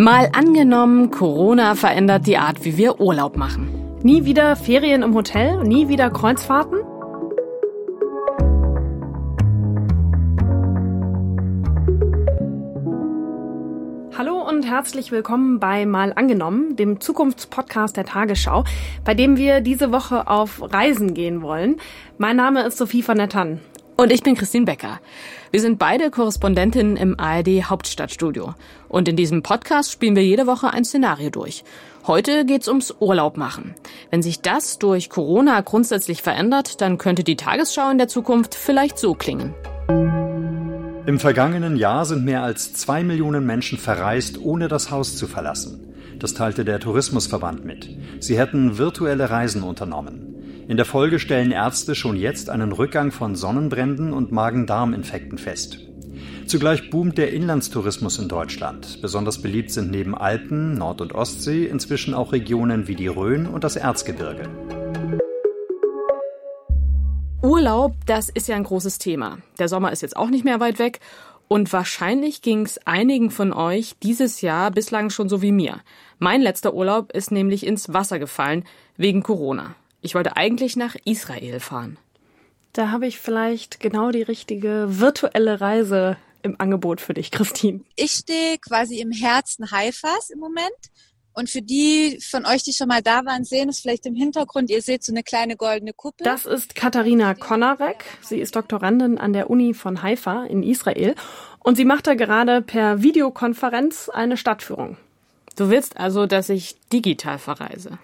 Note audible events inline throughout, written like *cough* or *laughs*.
Mal angenommen, Corona verändert die Art, wie wir Urlaub machen. Nie wieder Ferien im Hotel, nie wieder Kreuzfahrten? Hallo und herzlich willkommen bei Mal angenommen, dem Zukunftspodcast der Tagesschau, bei dem wir diese Woche auf Reisen gehen wollen. Mein Name ist Sophie von der Tann. Und ich bin Christine Becker. Wir sind beide Korrespondentinnen im ARD Hauptstadtstudio. Und in diesem Podcast spielen wir jede Woche ein Szenario durch. Heute geht's ums Urlaub machen. Wenn sich das durch Corona grundsätzlich verändert, dann könnte die Tagesschau in der Zukunft vielleicht so klingen. Im vergangenen Jahr sind mehr als zwei Millionen Menschen verreist, ohne das Haus zu verlassen. Das teilte der Tourismusverband mit. Sie hätten virtuelle Reisen unternommen. In der Folge stellen Ärzte schon jetzt einen Rückgang von Sonnenbränden und Magen-Darm-Infekten fest. Zugleich boomt der Inlandstourismus in Deutschland. Besonders beliebt sind neben Alpen, Nord- und Ostsee inzwischen auch Regionen wie die Rhön und das Erzgebirge. Urlaub, das ist ja ein großes Thema. Der Sommer ist jetzt auch nicht mehr weit weg und wahrscheinlich ging es einigen von euch dieses Jahr bislang schon so wie mir. Mein letzter Urlaub ist nämlich ins Wasser gefallen wegen Corona. Ich wollte eigentlich nach Israel fahren. Da habe ich vielleicht genau die richtige virtuelle Reise im Angebot für dich, Christine. Ich stehe quasi im Herzen Haifas im Moment. Und für die von euch, die schon mal da waren, sehen es vielleicht im Hintergrund. Ihr seht so eine kleine goldene Kuppel. Das ist Katharina Konarek. Sie ist Doktorandin an der Uni von Haifa in Israel. Und sie macht da gerade per Videokonferenz eine Stadtführung. Du willst also, dass ich digital verreise?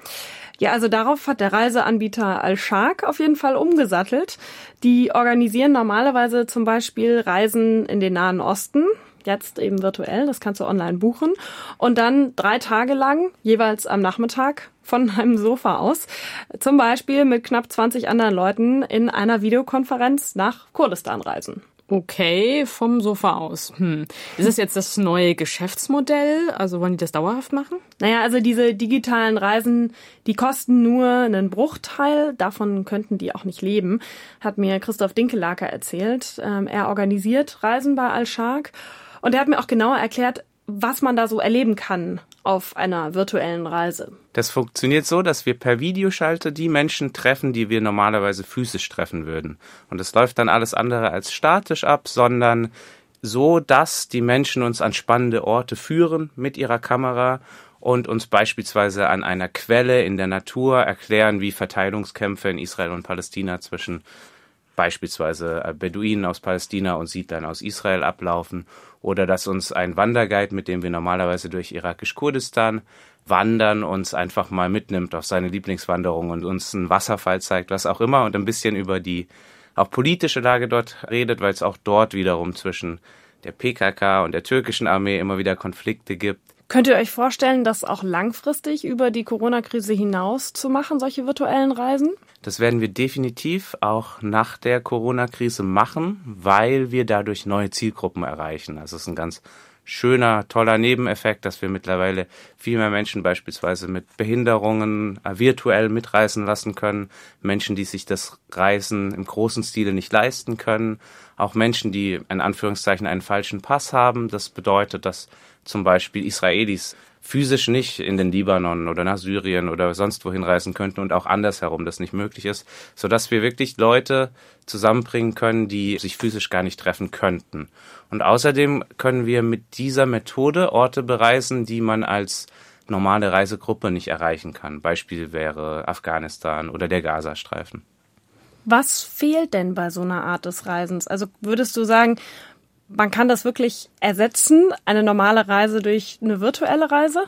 Ja, also darauf hat der Reiseanbieter Al-Shark auf jeden Fall umgesattelt. Die organisieren normalerweise zum Beispiel Reisen in den Nahen Osten, jetzt eben virtuell, das kannst du online buchen. Und dann drei Tage lang, jeweils am Nachmittag, von *laughs* einem Sofa aus, zum Beispiel mit knapp 20 anderen Leuten in einer Videokonferenz nach Kurdistan reisen. Okay, vom Sofa aus. Hm. Ist es jetzt das neue Geschäftsmodell? Also wollen die das dauerhaft machen? Naja, also diese digitalen Reisen, die kosten nur einen Bruchteil. Davon könnten die auch nicht leben, hat mir Christoph Dinkelaker erzählt. Ähm, er organisiert Reisen bei Al-Shark und er hat mir auch genauer erklärt, was man da so erleben kann auf einer virtuellen Reise. Das funktioniert so, dass wir per Videoschalte die Menschen treffen, die wir normalerweise physisch treffen würden. Und es läuft dann alles andere als statisch ab, sondern so, dass die Menschen uns an spannende Orte führen mit ihrer Kamera und uns beispielsweise an einer Quelle in der Natur erklären, wie Verteilungskämpfe in Israel und Palästina zwischen beispielsweise äh, Beduinen aus Palästina und Siedlern aus Israel ablaufen oder dass uns ein Wanderguide, mit dem wir normalerweise durch irakisch-Kurdistan wandern, uns einfach mal mitnimmt auf seine Lieblingswanderung und uns einen Wasserfall zeigt, was auch immer und ein bisschen über die auch politische Lage dort redet, weil es auch dort wiederum zwischen der PKK und der türkischen Armee immer wieder Konflikte gibt. Könnt ihr euch vorstellen, das auch langfristig über die Corona-Krise hinaus zu machen, solche virtuellen Reisen? Das werden wir definitiv auch nach der Corona-Krise machen, weil wir dadurch neue Zielgruppen erreichen. Also es ist ein ganz schöner, toller Nebeneffekt, dass wir mittlerweile viel mehr Menschen beispielsweise mit Behinderungen äh, virtuell mitreisen lassen können, Menschen, die sich das Reisen im großen Stile nicht leisten können, auch Menschen, die in Anführungszeichen einen falschen Pass haben. Das bedeutet, dass zum Beispiel Israelis physisch nicht in den Libanon oder nach Syrien oder sonst wohin reisen könnten und auch andersherum das nicht möglich ist, so dass wir wirklich Leute zusammenbringen können, die sich physisch gar nicht treffen könnten. Und außerdem können wir mit dieser Methode Orte bereisen, die man als normale Reisegruppe nicht erreichen kann. Beispiel wäre Afghanistan oder der Gazastreifen. Was fehlt denn bei so einer Art des Reisens? Also würdest du sagen, man kann das wirklich ersetzen, eine normale Reise durch eine virtuelle Reise?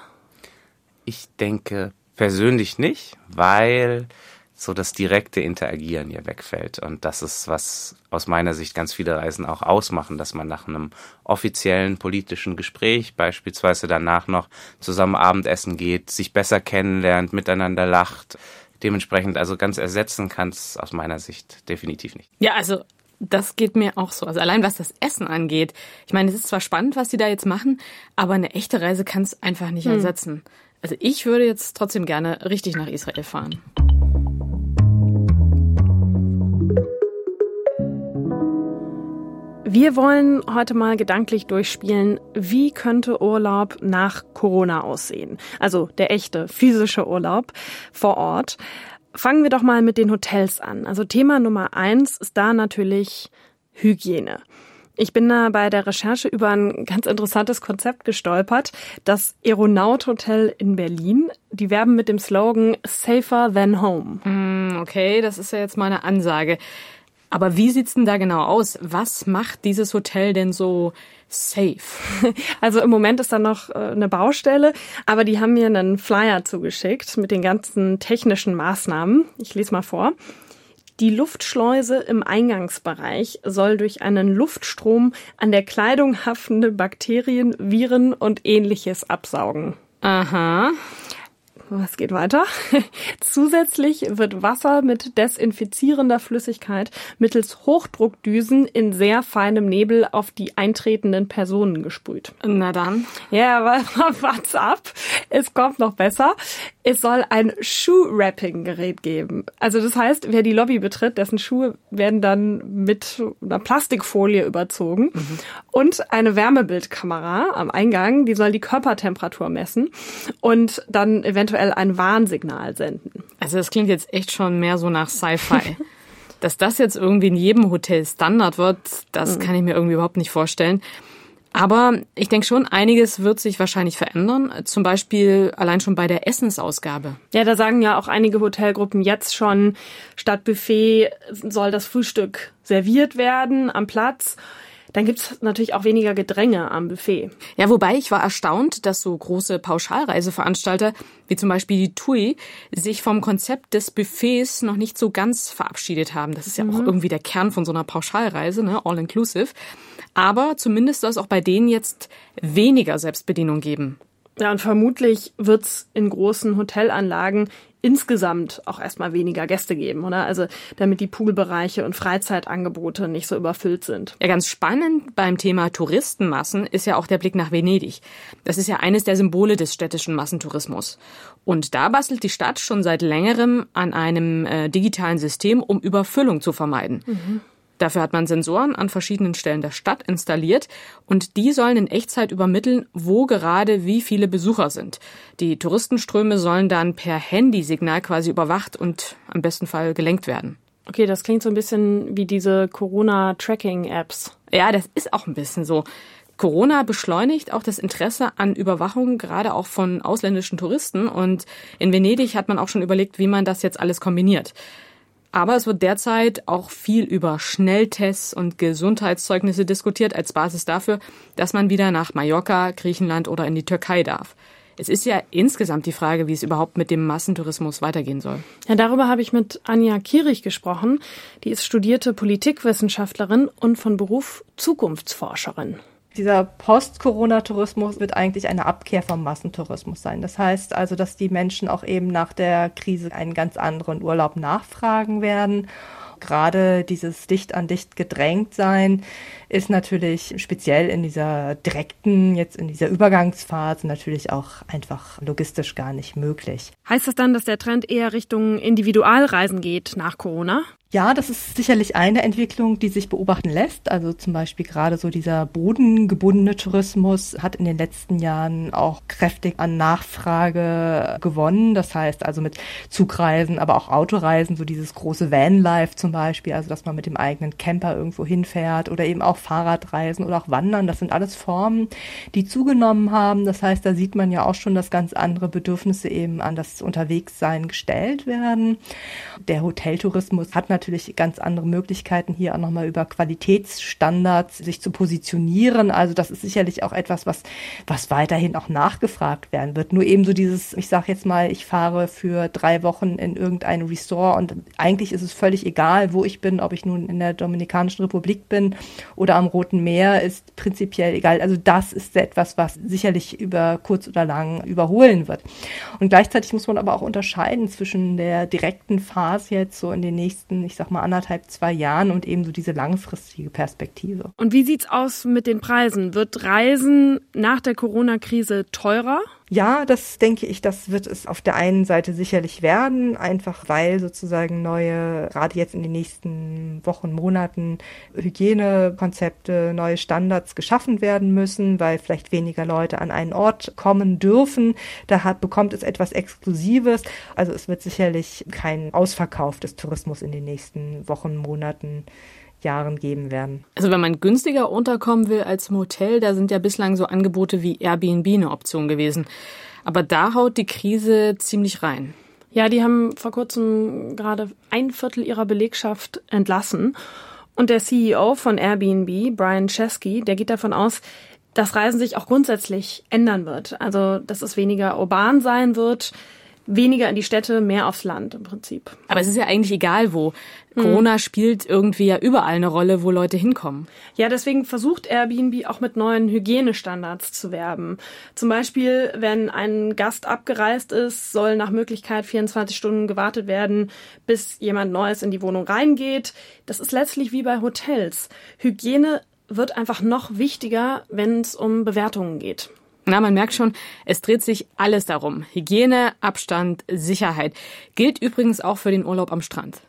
Ich denke persönlich nicht, weil so das direkte Interagieren hier wegfällt. Und das ist, was aus meiner Sicht ganz viele Reisen auch ausmachen, dass man nach einem offiziellen politischen Gespräch beispielsweise danach noch zusammen Abendessen geht, sich besser kennenlernt, miteinander lacht. Dementsprechend also ganz ersetzen kann es aus meiner Sicht definitiv nicht. Ja, also das geht mir auch so. Also allein was das Essen angeht. Ich meine, es ist zwar spannend, was sie da jetzt machen, aber eine echte Reise kann es einfach nicht hm. ersetzen. Also ich würde jetzt trotzdem gerne richtig nach Israel fahren. Wir wollen heute mal gedanklich durchspielen, wie könnte Urlaub nach Corona aussehen? Also der echte physische Urlaub vor Ort. Fangen wir doch mal mit den Hotels an. Also Thema Nummer eins ist da natürlich Hygiene. Ich bin da bei der Recherche über ein ganz interessantes Konzept gestolpert. Das Aeronaut Hotel in Berlin. Die werben mit dem Slogan Safer than Home. Mm, okay, das ist ja jetzt mal eine Ansage. Aber wie sieht's denn da genau aus? Was macht dieses Hotel denn so safe? *laughs* Also im Moment ist da noch äh, eine Baustelle, aber die haben mir einen Flyer zugeschickt mit den ganzen technischen Maßnahmen. Ich lese mal vor. Die Luftschleuse im Eingangsbereich soll durch einen Luftstrom an der Kleidung haftende Bakterien, Viren und ähnliches absaugen. Aha. Was geht weiter? *laughs* Zusätzlich wird Wasser mit desinfizierender Flüssigkeit mittels Hochdruckdüsen in sehr feinem Nebel auf die eintretenden Personen gesprüht. Na dann. Ja, aber what's up? Es kommt noch besser. Es soll ein Shoe-Wrapping-Gerät geben. Also das heißt, wer die Lobby betritt, dessen Schuhe werden dann mit einer Plastikfolie überzogen. Mhm. Und eine Wärmebildkamera am Eingang, die soll die Körpertemperatur messen und dann eventuell ein Warnsignal senden. Also das klingt jetzt echt schon mehr so nach Sci-Fi. *laughs* Dass das jetzt irgendwie in jedem Hotel Standard wird, das mhm. kann ich mir irgendwie überhaupt nicht vorstellen. Aber ich denke schon, einiges wird sich wahrscheinlich verändern. Zum Beispiel allein schon bei der Essensausgabe. Ja, da sagen ja auch einige Hotelgruppen jetzt schon, statt Buffet soll das Frühstück serviert werden am Platz. Dann gibt's natürlich auch weniger Gedränge am Buffet. Ja, wobei ich war erstaunt, dass so große Pauschalreiseveranstalter wie zum Beispiel die TUI sich vom Konzept des Buffets noch nicht so ganz verabschiedet haben. Das ist ja mhm. auch irgendwie der Kern von so einer Pauschalreise, ne? all inclusive. Aber zumindest soll es auch bei denen jetzt weniger Selbstbedienung geben. Ja, und vermutlich wird's in großen Hotelanlagen insgesamt auch erstmal weniger Gäste geben, oder? Also damit die Poolbereiche und Freizeitangebote nicht so überfüllt sind. Ja, ganz spannend beim Thema Touristenmassen ist ja auch der Blick nach Venedig. Das ist ja eines der Symbole des städtischen Massentourismus. Und da bastelt die Stadt schon seit längerem an einem äh, digitalen System, um Überfüllung zu vermeiden. Mhm. Dafür hat man Sensoren an verschiedenen Stellen der Stadt installiert und die sollen in Echtzeit übermitteln, wo gerade wie viele Besucher sind. Die Touristenströme sollen dann per Handysignal quasi überwacht und am besten Fall gelenkt werden. Okay, das klingt so ein bisschen wie diese Corona-Tracking-Apps. Ja, das ist auch ein bisschen so. Corona beschleunigt auch das Interesse an Überwachung, gerade auch von ausländischen Touristen. Und in Venedig hat man auch schon überlegt, wie man das jetzt alles kombiniert. Aber es wird derzeit auch viel über Schnelltests und Gesundheitszeugnisse diskutiert als Basis dafür, dass man wieder nach Mallorca, Griechenland oder in die Türkei darf. Es ist ja insgesamt die Frage, wie es überhaupt mit dem Massentourismus weitergehen soll. Ja, darüber habe ich mit Anja Kierich gesprochen. Die ist studierte Politikwissenschaftlerin und von Beruf Zukunftsforscherin dieser Post-Corona-Tourismus wird eigentlich eine Abkehr vom Massentourismus sein. Das heißt also, dass die Menschen auch eben nach der Krise einen ganz anderen Urlaub nachfragen werden gerade dieses dicht an dicht gedrängt sein ist natürlich speziell in dieser direkten, jetzt in dieser Übergangsphase natürlich auch einfach logistisch gar nicht möglich. Heißt das dann, dass der Trend eher Richtung Individualreisen geht nach Corona? Ja, das ist sicherlich eine Entwicklung, die sich beobachten lässt. Also zum Beispiel gerade so dieser bodengebundene Tourismus hat in den letzten Jahren auch kräftig an Nachfrage gewonnen. Das heißt also mit Zugreisen, aber auch Autoreisen, so dieses große Vanlife zum Beispiel, also dass man mit dem eigenen Camper irgendwo hinfährt oder eben auch Fahrradreisen oder auch Wandern. Das sind alles Formen, die zugenommen haben. Das heißt, da sieht man ja auch schon, dass ganz andere Bedürfnisse eben an das Unterwegssein gestellt werden. Der Hoteltourismus hat natürlich ganz andere Möglichkeiten, hier auch nochmal über Qualitätsstandards sich zu positionieren. Also das ist sicherlich auch etwas, was, was weiterhin auch nachgefragt werden wird. Nur eben so dieses, ich sage jetzt mal, ich fahre für drei Wochen in irgendein Resort und eigentlich ist es völlig egal, wo ich bin, ob ich nun in der Dominikanischen Republik bin oder am Roten Meer, ist prinzipiell egal. Also das ist etwas, was sicherlich über kurz oder lang überholen wird. Und gleichzeitig muss man aber auch unterscheiden zwischen der direkten Phase jetzt so in den nächsten ich sag mal, anderthalb, zwei Jahren und eben so diese langfristige Perspektive. Und wie sieht's aus mit den Preisen? Wird Reisen nach der Corona-Krise teurer? Ja, das denke ich, das wird es auf der einen Seite sicherlich werden, einfach weil sozusagen neue, gerade jetzt in den nächsten Wochen, Monaten, Hygienekonzepte, neue Standards geschaffen werden müssen, weil vielleicht weniger Leute an einen Ort kommen dürfen. Da hat, bekommt es etwas Exklusives. Also es wird sicherlich kein Ausverkauf des Tourismus in den nächsten Wochen, Monaten Jahren geben werden. Also wenn man günstiger unterkommen will als im Hotel, da sind ja bislang so Angebote wie Airbnb eine Option gewesen. Aber da haut die Krise ziemlich rein. Ja, die haben vor kurzem gerade ein Viertel ihrer Belegschaft entlassen. Und der CEO von Airbnb, Brian Chesky, der geht davon aus, dass Reisen sich auch grundsätzlich ändern wird. Also, dass es weniger urban sein wird, weniger in die Städte, mehr aufs Land im Prinzip. Aber es ist ja eigentlich egal wo. Mhm. Corona spielt irgendwie ja überall eine Rolle, wo Leute hinkommen. Ja, deswegen versucht Airbnb auch mit neuen Hygienestandards zu werben. Zum Beispiel, wenn ein Gast abgereist ist, soll nach Möglichkeit 24 Stunden gewartet werden, bis jemand Neues in die Wohnung reingeht. Das ist letztlich wie bei Hotels. Hygiene wird einfach noch wichtiger, wenn es um Bewertungen geht. Na, man merkt schon, es dreht sich alles darum. Hygiene, Abstand, Sicherheit. Gilt übrigens auch für den Urlaub am Strand.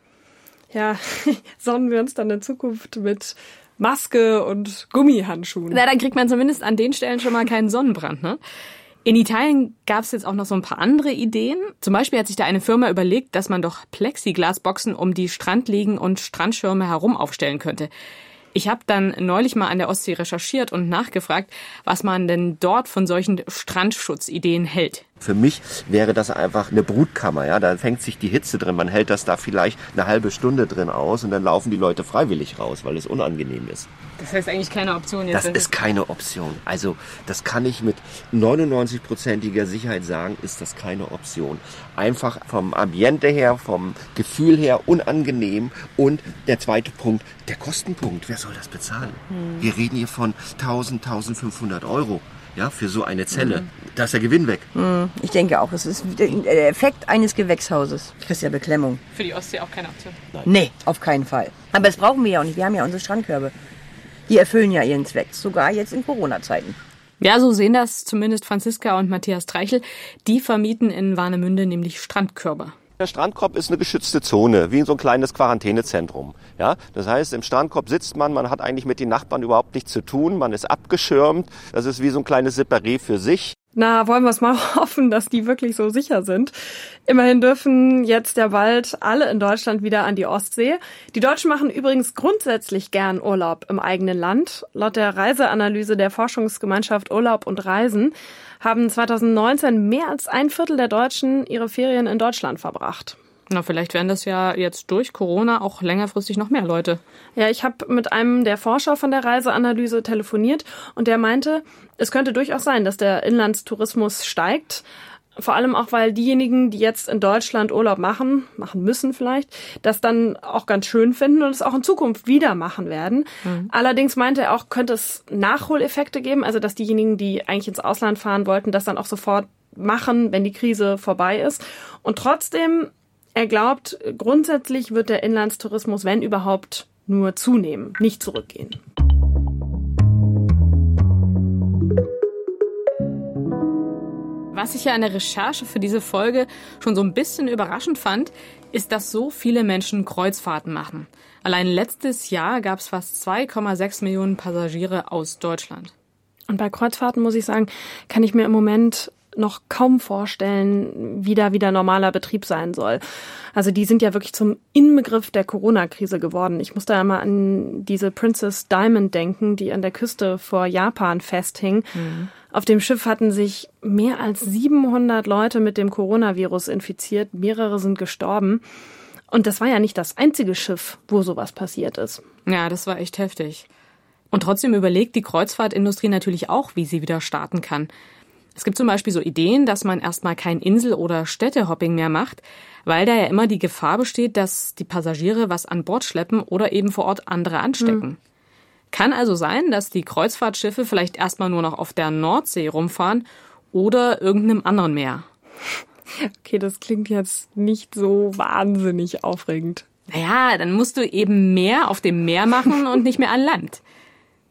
Ja, *laughs* sonnen wir uns dann in Zukunft mit Maske und Gummihandschuhen. Na, dann kriegt man zumindest an den Stellen schon mal keinen Sonnenbrand, ne? In Italien gab es jetzt auch noch so ein paar andere Ideen. Zum Beispiel hat sich da eine Firma überlegt, dass man doch Plexiglasboxen um die Strandliegen und Strandschirme herum aufstellen könnte. Ich habe dann neulich mal an der Ostsee recherchiert und nachgefragt, was man denn dort von solchen Strandschutzideen hält. Für mich wäre das einfach eine Brutkammer, ja. Da fängt sich die Hitze drin. Man hält das da vielleicht eine halbe Stunde drin aus und dann laufen die Leute freiwillig raus, weil es unangenehm ist. Das heißt eigentlich keine Option jetzt. Das ist keine Option. Also, das kann ich mit 99-prozentiger Sicherheit sagen, ist das keine Option. Einfach vom Ambiente her, vom Gefühl her unangenehm. Und der zweite Punkt, der Kostenpunkt. Wer soll das bezahlen? Hm. Wir reden hier von 1000, 1500 Euro ja, für so eine Zelle. Mhm. Da ist der Gewinn weg. Mhm. Ich denke auch, es ist der Effekt eines Gewächshauses. Das ist ja Beklemmung. Für die Ostsee auch keine Option? Nein. Nee, auf keinen Fall. Aber das brauchen wir ja auch nicht. Wir haben ja unsere Strandkörbe. Die erfüllen ja ihren Zweck, sogar jetzt in Corona-Zeiten. Ja, so sehen das zumindest Franziska und Matthias Treichel. Die vermieten in Warnemünde nämlich Strandkörbe. Der Strandkorb ist eine geschützte Zone, wie so ein kleines Quarantänezentrum. Ja, das heißt, im Strandkorb sitzt man, man hat eigentlich mit den Nachbarn überhaupt nichts zu tun, man ist abgeschirmt. Das ist wie so ein kleines Separé für sich. Na, wollen wir es mal *laughs* hoffen, dass die wirklich so sicher sind. Immerhin dürfen jetzt ja bald alle in Deutschland wieder an die Ostsee. Die Deutschen machen übrigens grundsätzlich gern Urlaub im eigenen Land. Laut der Reiseanalyse der Forschungsgemeinschaft Urlaub und Reisen haben 2019 mehr als ein Viertel der Deutschen ihre Ferien in Deutschland verbracht. Na, vielleicht werden das ja jetzt durch Corona auch längerfristig noch mehr Leute. Ja, ich habe mit einem der Forscher von der Reiseanalyse telefoniert und der meinte, es könnte durchaus sein, dass der Inlandstourismus steigt. Vor allem auch, weil diejenigen, die jetzt in Deutschland Urlaub machen, machen müssen vielleicht, das dann auch ganz schön finden und es auch in Zukunft wieder machen werden. Mhm. Allerdings meinte er auch, könnte es Nachholeffekte geben, also dass diejenigen, die eigentlich ins Ausland fahren wollten, das dann auch sofort machen, wenn die Krise vorbei ist. Und trotzdem er glaubt, grundsätzlich wird der Inlandstourismus, wenn überhaupt, nur zunehmen, nicht zurückgehen. Was ich ja in der Recherche für diese Folge schon so ein bisschen überraschend fand, ist, dass so viele Menschen Kreuzfahrten machen. Allein letztes Jahr gab es fast 2,6 Millionen Passagiere aus Deutschland. Und bei Kreuzfahrten muss ich sagen, kann ich mir im Moment noch kaum vorstellen, wie da wieder normaler Betrieb sein soll. Also die sind ja wirklich zum Inbegriff der Corona-Krise geworden. Ich muss da immer an diese Princess Diamond denken, die an der Küste vor Japan festhing. Mhm. Auf dem Schiff hatten sich mehr als 700 Leute mit dem Coronavirus infiziert. Mehrere sind gestorben. Und das war ja nicht das einzige Schiff, wo sowas passiert ist. Ja, das war echt heftig. Und trotzdem überlegt die Kreuzfahrtindustrie natürlich auch, wie sie wieder starten kann. Es gibt zum Beispiel so Ideen, dass man erstmal kein Insel- oder Städtehopping mehr macht, weil da ja immer die Gefahr besteht, dass die Passagiere was an Bord schleppen oder eben vor Ort andere anstecken. Mhm. Kann also sein, dass die Kreuzfahrtschiffe vielleicht erstmal nur noch auf der Nordsee rumfahren oder irgendeinem anderen Meer. Okay, das klingt jetzt nicht so wahnsinnig aufregend. Naja, dann musst du eben mehr auf dem Meer machen und nicht mehr an Land.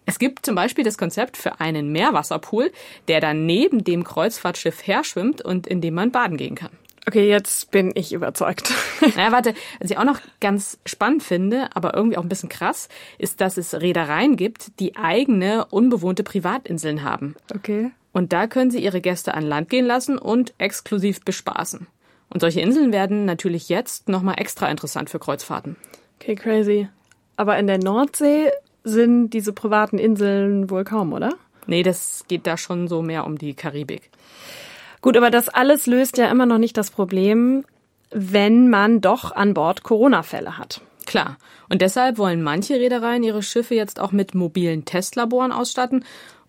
Es gibt zum Beispiel das Konzept für einen Meerwasserpool, der dann neben dem Kreuzfahrtschiff herschwimmt und in dem man baden gehen kann. Okay, jetzt bin ich überzeugt. *laughs* Naja, warte, was ich auch noch ganz spannend finde, aber irgendwie auch ein bisschen krass, ist, dass es Reedereien gibt, die eigene unbewohnte Privatinseln haben. Okay. Und da können sie ihre Gäste an Land gehen lassen und exklusiv bespaßen. Und solche Inseln werden natürlich jetzt nochmal extra interessant für Kreuzfahrten. Okay, crazy. Aber in der Nordsee sind diese privaten Inseln wohl kaum, oder? Nee, das geht da schon so mehr um die Karibik. Gut, aber das alles löst ja immer noch nicht das Problem, wenn man doch an Bord Corona-Fälle hat. Klar. Und deshalb wollen manche Reedereien ihre Schiffe jetzt auch mit mobilen Testlaboren ausstatten.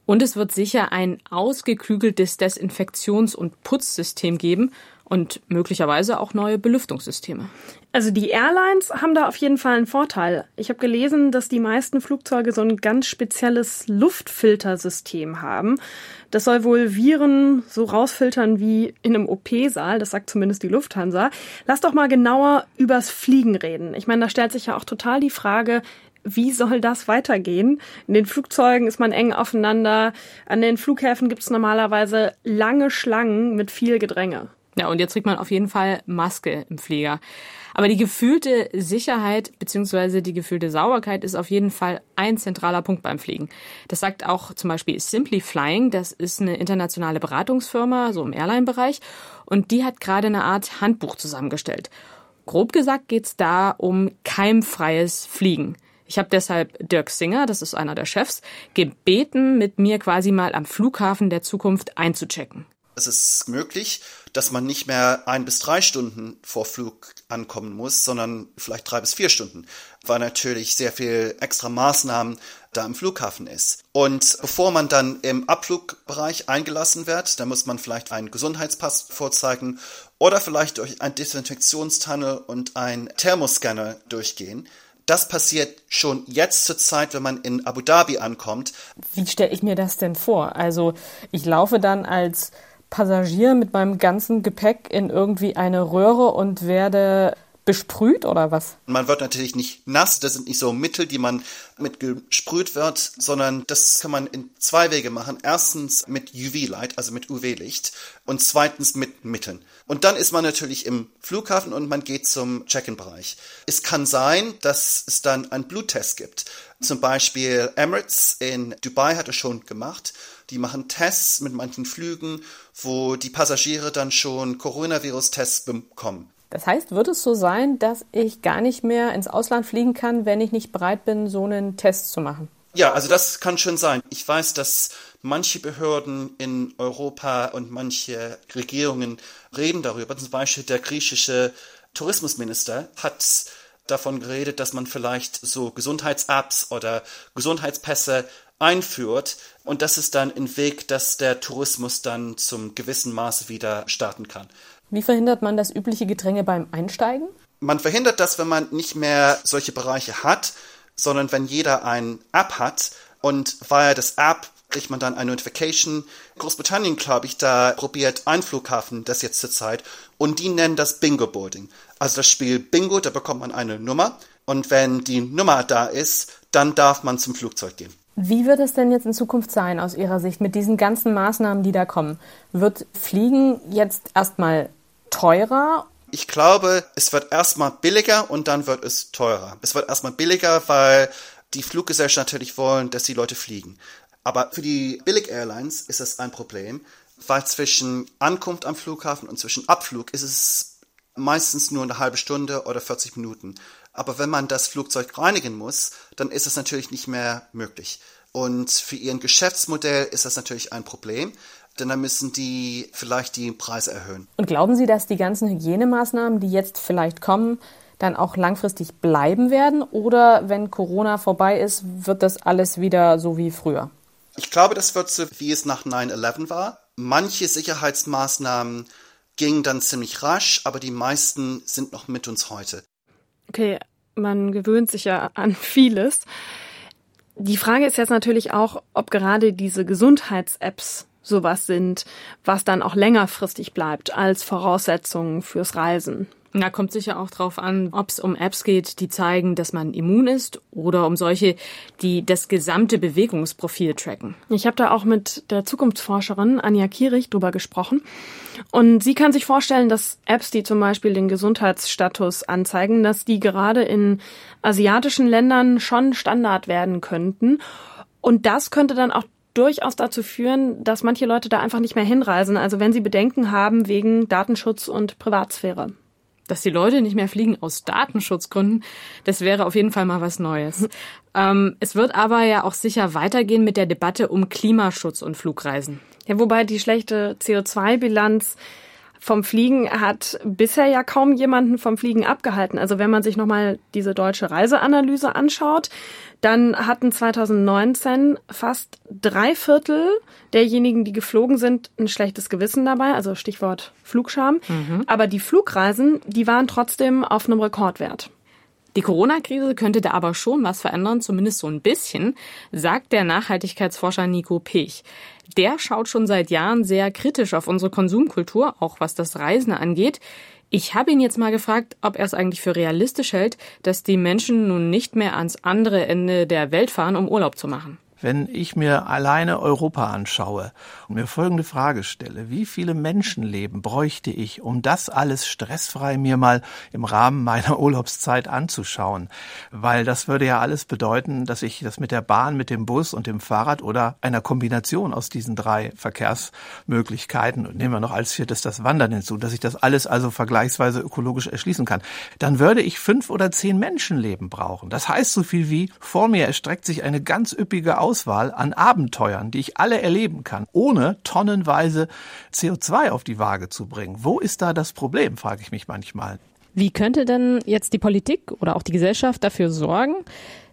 Und es wird sicher ein ausgeklügeltes Desinfektions- und Putzsystem geben und möglicherweise auch neue Belüftungssysteme. Also die Airlines haben da auf jeden Fall einen Vorteil. Ich habe gelesen, dass die meisten Flugzeuge so ein ganz spezielles Luftfiltersystem haben. Das soll wohl Viren so rausfiltern wie in einem OP-Saal, das sagt zumindest die Lufthansa. Lass doch mal genauer übers Fliegen reden. Ich meine, da stellt sich ja auch total die Frage, wie soll das weitergehen? In den Flugzeugen ist man eng aufeinander. An den Flughäfen gibt es normalerweise lange Schlangen mit viel Gedränge. Ja, und jetzt trägt man auf jeden Fall Maske im Flieger. Aber die gefühlte Sicherheit bzw. die gefühlte Sauberkeit ist auf jeden Fall ein zentraler Punkt beim Fliegen. Das sagt auch zum Beispiel Simply Flying. Das ist eine internationale Beratungsfirma, so im Airline-Bereich. Und die hat gerade eine Art Handbuch zusammengestellt. Grob gesagt geht's da um keimfreies Fliegen. Ich habe deshalb Dirk Singer, das ist einer der Chefs, gebeten, mit mir quasi mal am Flughafen der Zukunft einzuchecken. Es ist möglich, dass man nicht mehr ein bis drei Stunden vor Flug ankommen muss, sondern vielleicht drei bis vier Stunden, weil natürlich sehr viel extra Maßnahmen da im Flughafen ist. Und bevor man dann im Abflugbereich eingelassen wird, da muss man vielleicht einen Gesundheitspass vorzeigen oder vielleicht durch einen Desinfektionstunnel und einen Thermoscanner durchgehen. Das passiert schon jetzt zur Zeit, wenn man in Abu Dhabi ankommt. Wie stelle ich mir das denn vor? Also ich laufe dann als Passagier mit meinem ganzen Gepäck in irgendwie eine Röhre und werde besprüht oder was? Man wird natürlich nicht nass, das sind nicht so Mittel, die man mit gesprüht wird, sondern das kann man in zwei Wege machen. Erstens mit UV-Light, also mit UV-Licht und zweitens mit Mitteln. Und dann ist man natürlich im Flughafen und man geht zum Check-in-Bereich. Es kann sein, dass es dann einen Bluttest gibt. Zum Beispiel Emirates in Dubai hat es schon gemacht. Die machen Tests mit manchen Flügen, wo die Passagiere dann schon Coronavirus-Tests bekommen. Das heißt, wird es so sein, dass ich gar nicht mehr ins Ausland fliegen kann, wenn ich nicht bereit bin, so einen Test zu machen? Ja, also das kann schon sein. Ich weiß, dass manche Behörden in Europa und manche Regierungen reden darüber. Zum Beispiel der griechische Tourismusminister hat davon geredet, dass man vielleicht so Gesundheits-Apps oder Gesundheitspässe einführt. Und das ist dann ein Weg, dass der Tourismus dann zum gewissen Maße wieder starten kann. Wie verhindert man das übliche Gedränge beim Einsteigen? Man verhindert das, wenn man nicht mehr solche Bereiche hat, sondern wenn jeder ein App hat und via das App kriegt man dann eine Notification. Großbritannien, glaube ich, da probiert ein Flughafen das jetzt zurzeit und die nennen das Bingo Boarding. Also das Spiel Bingo, da bekommt man eine Nummer und wenn die Nummer da ist, dann darf man zum Flugzeug gehen. Wie wird es denn jetzt in Zukunft sein aus Ihrer Sicht mit diesen ganzen Maßnahmen, die da kommen? Wird Fliegen jetzt erstmal teurer? Ich glaube, es wird erstmal billiger und dann wird es teurer. Es wird erstmal billiger, weil die Fluggesellschaften natürlich wollen, dass die Leute fliegen. Aber für die Billig-Airlines ist das ein Problem, weil zwischen Ankunft am Flughafen und zwischen Abflug ist es meistens nur eine halbe Stunde oder 40 Minuten. Aber wenn man das Flugzeug reinigen muss, dann ist es natürlich nicht mehr möglich. Und für ihren Geschäftsmodell ist das natürlich ein Problem, denn dann müssen die vielleicht die Preise erhöhen. Und glauben Sie, dass die ganzen Hygienemaßnahmen, die jetzt vielleicht kommen, dann auch langfristig bleiben werden? Oder wenn Corona vorbei ist, wird das alles wieder so wie früher? Ich glaube, das wird so, wie es nach 9-11 war. Manche Sicherheitsmaßnahmen gingen dann ziemlich rasch, aber die meisten sind noch mit uns heute. Okay, man gewöhnt sich ja an vieles. Die Frage ist jetzt natürlich auch, ob gerade diese Gesundheits-Apps sowas sind, was dann auch längerfristig bleibt als Voraussetzung fürs Reisen. Da kommt sicher auch drauf an, ob es um Apps geht, die zeigen, dass man immun ist oder um solche, die das gesamte Bewegungsprofil tracken. Ich habe da auch mit der Zukunftsforscherin Anja Kierich drüber gesprochen. Und sie kann sich vorstellen, dass Apps, die zum Beispiel den Gesundheitsstatus anzeigen, dass die gerade in asiatischen Ländern schon Standard werden könnten. Und das könnte dann auch durchaus dazu führen, dass manche Leute da einfach nicht mehr hinreisen. Also wenn sie Bedenken haben wegen Datenschutz und Privatsphäre dass die Leute nicht mehr fliegen aus Datenschutzgründen, das wäre auf jeden Fall mal was Neues. *laughs* ähm, es wird aber ja auch sicher weitergehen mit der Debatte um Klimaschutz und Flugreisen. Ja, wobei die schlechte CO2-Bilanz vom Fliegen hat bisher ja kaum jemanden vom Fliegen abgehalten. Also wenn man sich nochmal diese deutsche Reiseanalyse anschaut, dann hatten 2019 fast drei Viertel derjenigen, die geflogen sind, ein schlechtes Gewissen dabei, also Stichwort Flugscham. Mhm. Aber die Flugreisen, die waren trotzdem auf einem Rekordwert. Die Corona-Krise könnte da aber schon was verändern, zumindest so ein bisschen, sagt der Nachhaltigkeitsforscher Nico Pech. Der schaut schon seit Jahren sehr kritisch auf unsere Konsumkultur, auch was das Reisen angeht. Ich habe ihn jetzt mal gefragt, ob er es eigentlich für realistisch hält, dass die Menschen nun nicht mehr ans andere Ende der Welt fahren, um Urlaub zu machen wenn ich mir alleine Europa anschaue und mir folgende Frage stelle, wie viele Menschenleben bräuchte ich, um das alles stressfrei mir mal im Rahmen meiner *laughs* Urlaubszeit anzuschauen? Weil das würde ja alles bedeuten, dass ich das mit der Bahn, mit dem Bus und dem Fahrrad oder einer Kombination aus diesen drei Verkehrsmöglichkeiten und nehmen wir noch als viertes das Wandern hinzu, dass ich das alles also vergleichsweise ökologisch erschließen kann, dann würde ich fünf oder zehn Menschenleben brauchen. Das heißt so viel wie vor mir erstreckt sich eine ganz üppige Auswahl an Abenteuern, die ich alle erleben kann, ohne tonnenweise CO2 auf die Waage zu bringen. Wo ist da das Problem, frage ich mich manchmal. Wie könnte denn jetzt die Politik oder auch die Gesellschaft dafür sorgen,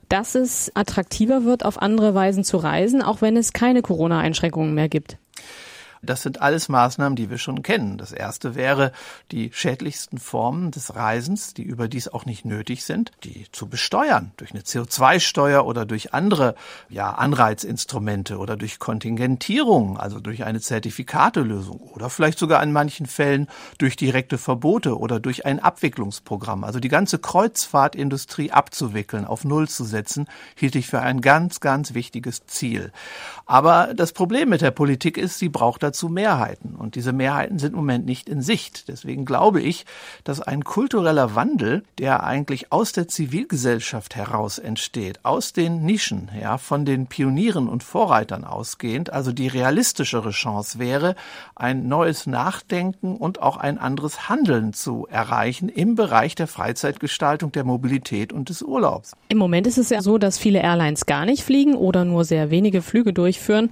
dass es attraktiver wird, auf andere Weisen zu reisen, auch wenn es keine Corona-Einschränkungen mehr gibt? Das sind alles Maßnahmen, die wir schon kennen. Das erste wäre, die schädlichsten Formen des Reisens, die überdies auch nicht nötig sind, die zu besteuern durch eine CO2-Steuer oder durch andere ja, Anreizinstrumente oder durch Kontingentierung, also durch eine Zertifikatelösung oder vielleicht sogar in manchen Fällen durch direkte Verbote oder durch ein Abwicklungsprogramm. Also die ganze Kreuzfahrtindustrie abzuwickeln, auf Null zu setzen, hielt ich für ein ganz, ganz wichtiges Ziel. Aber das Problem mit der Politik ist, sie braucht dazu Mehrheiten. Und diese Mehrheiten sind im Moment nicht in Sicht. Deswegen glaube ich, dass ein kultureller Wandel, der eigentlich aus der Zivilgesellschaft heraus entsteht, aus den Nischen, ja, von den Pionieren und Vorreitern ausgehend, also die realistischere Chance wäre, ein neues Nachdenken und auch ein anderes Handeln zu erreichen im Bereich der Freizeitgestaltung, der Mobilität und des Urlaubs. Im Moment ist es ja so, dass viele Airlines gar nicht fliegen oder nur sehr wenige Flüge durchführen.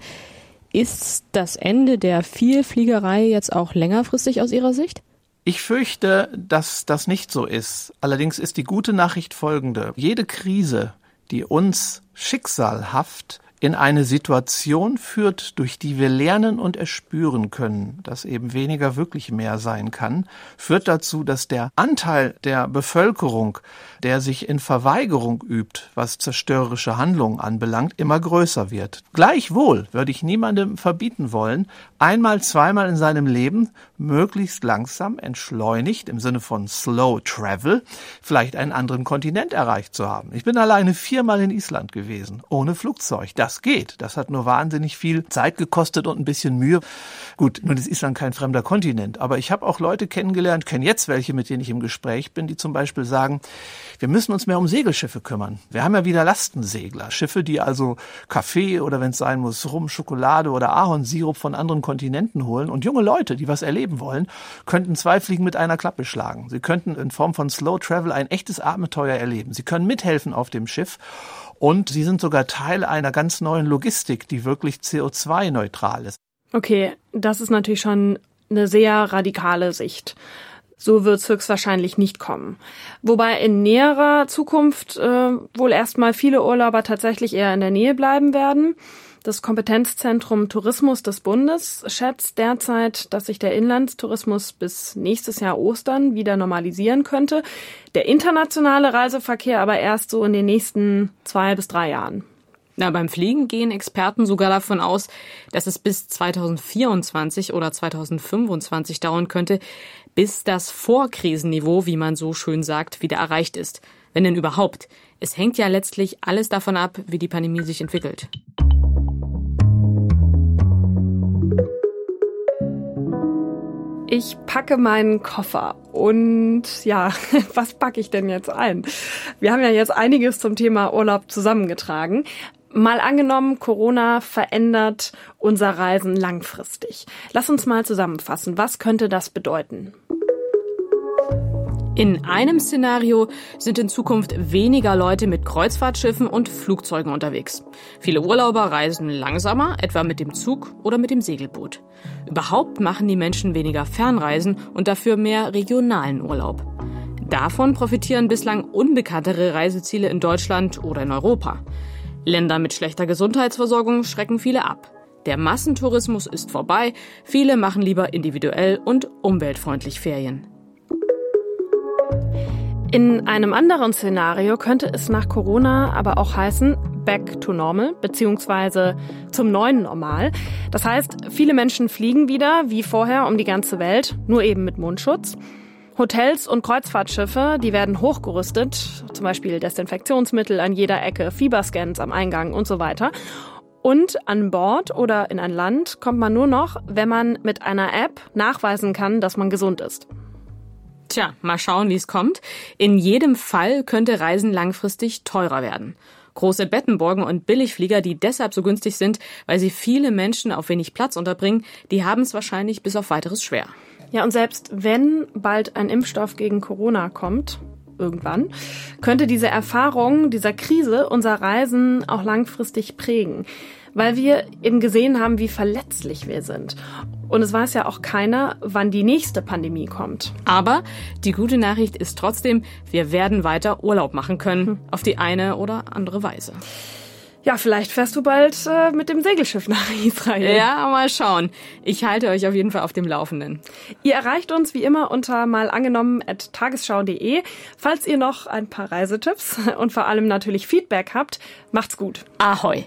Ist das Ende der Vielfliegerei jetzt auch längerfristig aus Ihrer Sicht? Ich fürchte, dass das nicht so ist. Allerdings ist die gute Nachricht folgende. Jede Krise, die uns schicksalhaft in eine Situation führt, durch die wir lernen und erspüren können, dass eben weniger wirklich mehr sein kann, führt dazu, dass der Anteil der Bevölkerung, der sich in Verweigerung übt, was zerstörerische Handlungen anbelangt, immer größer wird. Gleichwohl würde ich niemandem verbieten wollen, einmal, zweimal in seinem Leben möglichst langsam, entschleunigt, im Sinne von Slow Travel, vielleicht einen anderen Kontinent erreicht zu haben. Ich bin alleine viermal in Island gewesen, ohne Flugzeug. Das das geht. Das hat nur wahnsinnig viel Zeit gekostet und ein bisschen Mühe. Gut, nun ist Island kein fremder Kontinent, aber ich habe auch Leute kennengelernt, kenne jetzt welche, mit denen ich im Gespräch bin, die zum Beispiel sagen, wir müssen uns mehr um Segelschiffe kümmern. Wir haben ja wieder Lastensegler, Schiffe, die also Kaffee oder wenn es sein muss, Rum, Schokolade oder Ahornsirup von anderen Kontinenten holen. Und junge Leute, die was erleben wollen, könnten zwei Fliegen mit einer Klappe schlagen. Sie könnten in Form von Slow Travel ein echtes Abenteuer erleben. Sie können mithelfen auf dem Schiff und sie sind sogar Teil einer ganz neuen Logistik, die wirklich CO2-neutral ist. Okay, das ist natürlich schon eine sehr radikale Sicht. So wird es höchstwahrscheinlich nicht kommen. Wobei in näherer Zukunft äh, wohl erstmal viele Urlauber tatsächlich eher in der Nähe bleiben werden. Das Kompetenzzentrum Tourismus des Bundes schätzt derzeit, dass sich der Inlandstourismus bis nächstes Jahr Ostern wieder normalisieren könnte. Der internationale Reiseverkehr aber erst so in den nächsten zwei bis drei Jahren. Na, beim Fliegen gehen Experten sogar davon aus, dass es bis 2024 oder 2025 dauern könnte, bis das Vorkrisenniveau, wie man so schön sagt, wieder erreicht ist. Wenn denn überhaupt. Es hängt ja letztlich alles davon ab, wie die Pandemie sich entwickelt. Ich packe meinen Koffer und ja, *laughs* was packe ich denn jetzt ein? Wir haben ja jetzt einiges zum Thema Urlaub zusammengetragen. Mal angenommen, Corona verändert unser Reisen langfristig. Lass uns mal zusammenfassen. Was könnte das bedeuten? In einem Szenario sind in Zukunft weniger Leute mit Kreuzfahrtschiffen und Flugzeugen unterwegs. Viele Urlauber reisen langsamer, etwa mit dem Zug oder mit dem Segelboot. Überhaupt machen die Menschen weniger Fernreisen und dafür mehr regionalen Urlaub. Davon profitieren bislang unbekanntere Reiseziele in Deutschland oder in Europa. Länder mit schlechter Gesundheitsversorgung schrecken viele ab. Der Massentourismus ist vorbei, viele machen lieber individuell und umweltfreundlich Ferien. In einem anderen Szenario könnte es nach Corona aber auch heißen, back to normal, beziehungsweise zum neuen Normal. Das heißt, viele Menschen fliegen wieder, wie vorher, um die ganze Welt, nur eben mit Mundschutz. Hotels und Kreuzfahrtschiffe, die werden hochgerüstet, zum Beispiel Desinfektionsmittel an jeder Ecke, Fieberscans am Eingang und so weiter. Und an Bord oder in ein Land kommt man nur noch, wenn man mit einer App nachweisen kann, dass man gesund ist. Tja, mal schauen, wie es kommt. In jedem Fall könnte Reisen langfristig teurer werden. Große Bettenborgen und Billigflieger, die deshalb so günstig sind, weil sie viele Menschen auf wenig Platz unterbringen, die haben es wahrscheinlich bis auf weiteres schwer. Ja, und selbst wenn bald ein Impfstoff gegen Corona kommt, irgendwann, könnte diese Erfahrung dieser Krise unser Reisen auch langfristig prägen weil wir eben gesehen haben, wie verletzlich wir sind. Und es weiß ja auch keiner, wann die nächste Pandemie kommt. Aber die gute Nachricht ist trotzdem, wir werden weiter Urlaub machen können, hm. auf die eine oder andere Weise. Ja, vielleicht fährst du bald äh, mit dem Segelschiff nach *laughs* Israel. Ja, mal schauen. Ich halte euch auf jeden Fall auf dem Laufenden. Ihr erreicht uns wie immer unter malangenommen.tagesschau.de. Falls ihr noch ein paar Reisetipps *laughs* und vor allem natürlich Feedback habt, macht's gut. Ahoi.